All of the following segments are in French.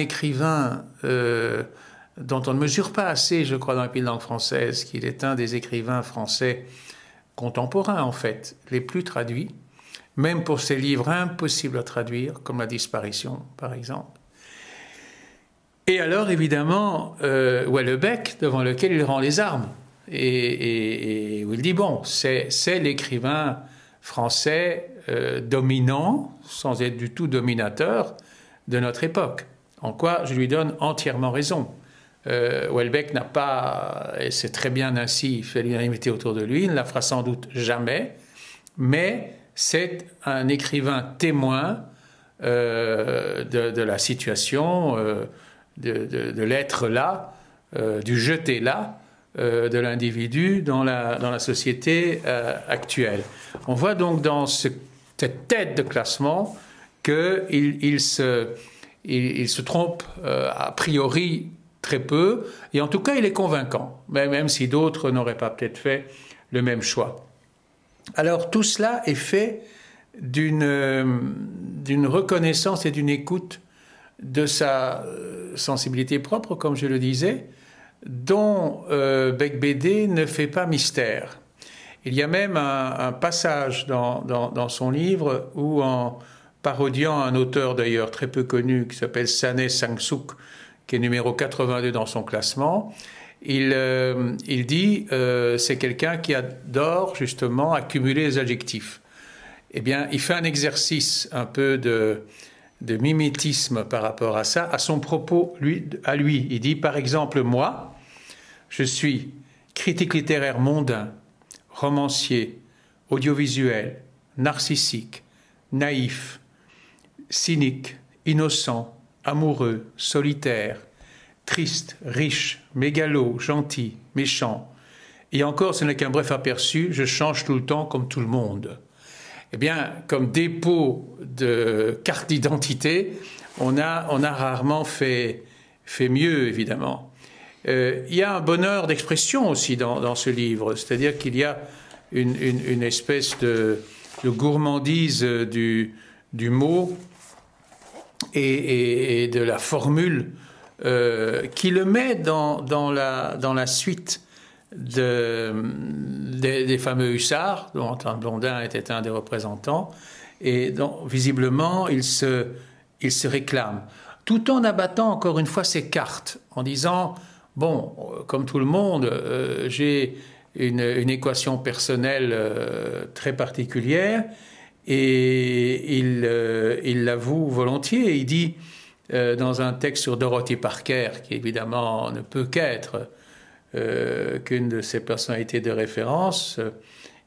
écrivain euh, dont on ne mesure pas assez, je crois, dans la langue française, qu'il est un des écrivains français contemporains, en fait, les plus traduits, même pour ses livres impossibles à traduire, comme La disparition, par exemple. Et alors, évidemment, euh, Wellebec, devant lequel il rend les armes, et, où il dit, bon, c'est l'écrivain français euh, dominant, sans être du tout dominateur, de notre époque. En quoi je lui donne entièrement raison. Euh, Welbeck n'a pas, et c'est très bien ainsi, fait l'unanimité autour de lui, il ne la fera sans doute jamais, mais c'est un écrivain témoin euh, de, la situation, euh, de, l'être là, du jeter là, de l'individu dans la, dans la société actuelle. On voit donc dans cette tête de classement qu'il il se il, se trompe euh, a priori très peu, et en tout cas il est convaincant, même si d'autres n'auraient pas peut-être fait le même choix. Alors tout cela est fait d'une euh, reconnaissance et d'une écoute de sa euh, sensibilité propre, comme je le disais, dont euh, Becbédé ne fait pas mystère. Il y a même un, passage dans, dans, son livre où, en, parodiant un auteur d'ailleurs très peu connu qui s'appelle Sané Sangsuk, qui est numéro 82 dans son classement. Il, euh, dit euh, c'est quelqu'un qui adore justement accumuler les adjectifs. Eh bien, il fait un exercice un peu de, de mimétisme par rapport à ça, à son propos lui, à lui. Il dit par exemple moi, je suis critique littéraire mondain, romancier, audiovisuel, narcissique, naïf, cynique, innocent, amoureux, solitaire, triste, riche, mégalo, gentil, méchant. Et encore, ce n'est qu'un bref aperçu, je change tout le temps comme tout le monde. Eh bien, comme dépôt de carte d'identité, on a, rarement fait, mieux, évidemment. Euh, il y a un bonheur d'expression aussi dans, ce livre, c'est-à-dire qu'il y a une, espèce de, gourmandise du mot et, de la formule euh, qui le met dans, la, suite de, des, fameux hussards, dont Antoine Blondin était un des représentants, et dont visiblement il se, réclame, tout en abattant encore une fois ses cartes, en disant, bon, comme tout le monde, euh, j'ai une, une, équation personnelle euh, très particulière, et il, euh, il l'avoue volontiers. Il dit euh, dans un texte sur Dorothy Parker, qui évidemment ne peut qu'être euh, qu'une de ses personnalités de référence,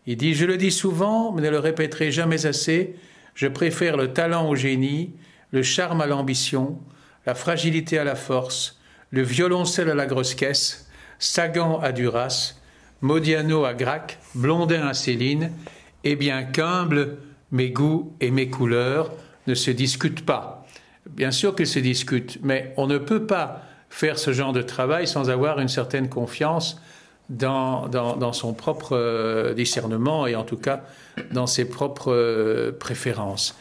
il dit Je le dis souvent, mais ne le répéterai jamais assez, je préfère le talent au génie, le charme à l'ambition, la fragilité à la force, le violoncelle à la grosse caisse, Sagan à Duras, Modiano à Grac, Blondin à Céline, et bien qu'humble, mes goûts et mes couleurs ne se discutent pas. Bien sûr qu'ils se discutent, mais on ne peut pas faire ce genre de travail sans avoir une certaine confiance dans, dans, son propre euh, discernement et en tout cas dans ses propres euh, préférences.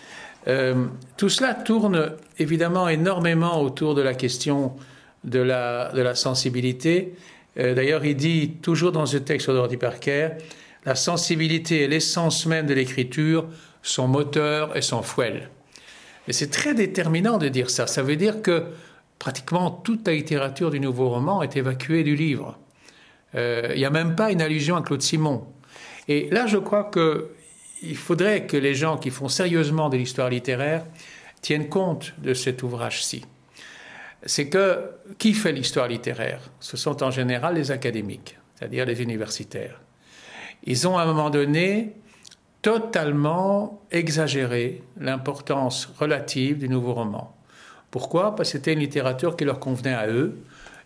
Euh, tout cela tourne évidemment énormément autour de la question de la, de la sensibilité. D'ailleurs, il dit toujours dans ce texte Dorothy Parker, la sensibilité est l'essence même de l'écriture, son moteur et son fouet. Et c'est très déterminant de dire ça. Ça veut dire que pratiquement toute la littérature du nouveau roman est évacuée du livre. Euh, il n'y a même pas une allusion à Claude Simon. Et là, je crois qu'il faudrait que les gens qui font sérieusement de l'histoire littéraire tiennent compte de cet ouvrage-ci. C'est que qui fait l'histoire littéraire? Ce sont en général les académiques, c'est-à-dire les universitaires. Ils ont à un moment donné totalement exagéré l'importance relative du nouveau roman. Pourquoi? Parce que c'était une littérature qui leur convenait à eux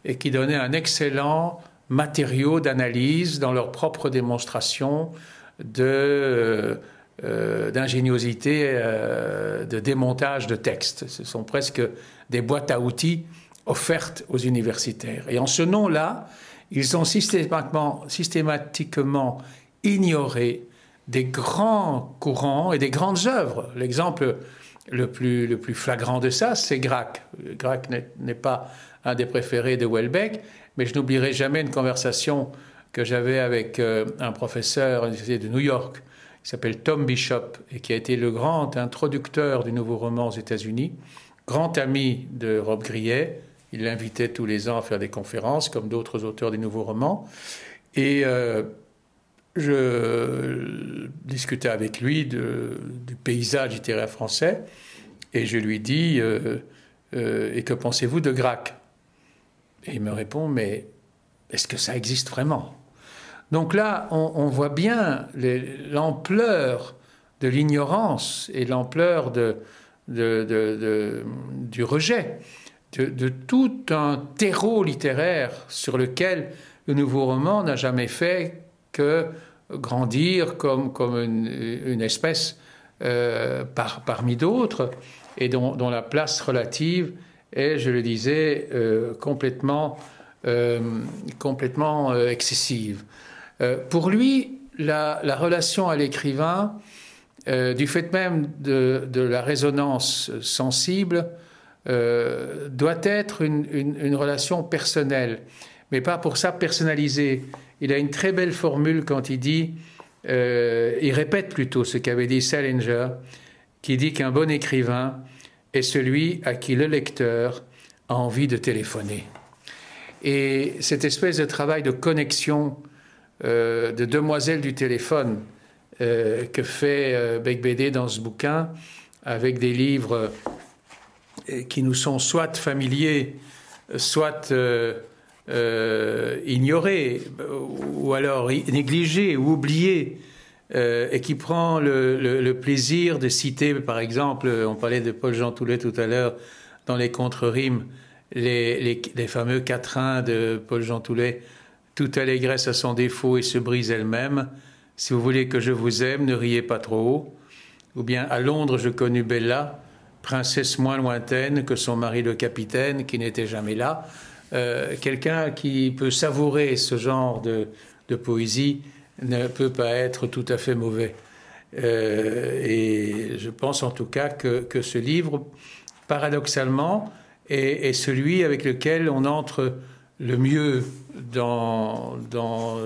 et qui donnait un excellent matériau d'analyse dans leur propre démonstration de, euh, d'ingéniosité, euh, de démontage de textes. Ce sont presque des boîtes à outils offertes aux universitaires. Et en ce nom-là, ils ont systématiquement, systématiquement ignoré des grands courants et des grandes œuvres. L'exemple le plus, le plus flagrant de ça, c'est Grac. Grac n'est pas un des préférés de Welbeck, mais je n'oublierai jamais une conversation que j'avais avec euh, un professeur à l'Université de New York qui s'appelle Tom Bishop et qui a été le grand introducteur du nouveau roman aux États-Unis, grand ami de Rob Grillet. Il l'invitait tous les ans à faire des conférences, comme d'autres auteurs des nouveaux romans. Et euh, je discutais avec lui du paysage littéraire français et je lui dis euh, Et que pensez-vous de Grac Et il me répond Mais est-ce que ça existe vraiment? Donc là, on, voit bien l'ampleur de l'ignorance et l'ampleur du rejet de, tout un terreau littéraire sur lequel le nouveau roman n'a jamais fait que grandir comme, une, espèce euh, parmi d'autres et dont, la place relative est, je le disais, euh, complètement, euh, complètement excessive. Pour lui, la, relation à l'écrivain, du fait même de, la résonance sensible, doit être une, relation personnelle, mais pas pour ça personnalisée. Il a une très belle formule quand il dit, il répète plutôt ce qu'avait dit Salinger, qui dit qu'un bon écrivain est celui à qui le lecteur a envie de téléphoner. Et cette espèce de travail de connexion euh, de demoiselles du téléphone euh, que fait euh, Beck dans ce bouquin, avec des livres qui nous sont soit familiers, soit ignorés, ou alors négligés ou oubliés, et qui prend le, plaisir de citer, par exemple, on parlait de Paul Jean Toulet tout à l'heure, dans les contre-rimes, les, les, fameux quatrains de Paul Jean Toulet toute allégresse a son défaut et se brise elle-même. Si vous voulez que je vous aime, ne riez pas trop haut. Ou bien à Londres, je connus Bella, princesse moins lointaine que son mari le capitaine, qui n'était jamais là. Euh, quelqu'un qui peut savourer ce genre de, poésie ne peut pas être tout à fait mauvais. Euh, et je pense en tout cas que, ce livre, paradoxalement, est, celui avec lequel on entre le mieux dans,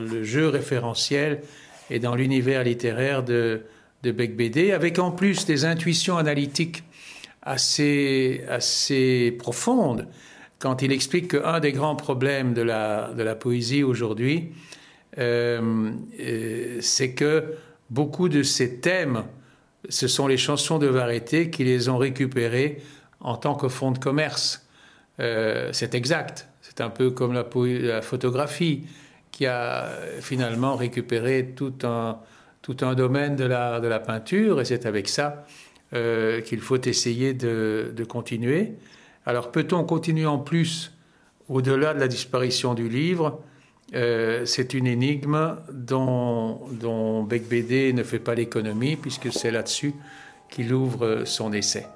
le jeu référentiel et dans l'univers littéraire de, de Beck BD, avec en plus des intuitions analytiques assez profondes, quand il explique qu'un des grands problèmes de la, de la poésie aujourd'hui, euh, euh, c'est que beaucoup de ces thèmes, ce sont les chansons de variété qui les ont récupérés en tant que fonds de commerce. Euh, c'est exact. C'est un peu comme la, photographie qui a finalement récupéré tout un, tout un domaine de la, de la peinture et c'est avec ça qu'il faut essayer de, continuer. Alors peut-on continuer en plus au-delà de la disparition du livre? Euh, c'est une énigme dont, dont ne fait pas l'économie, puisque c'est là-dessus qu'il ouvre son essai.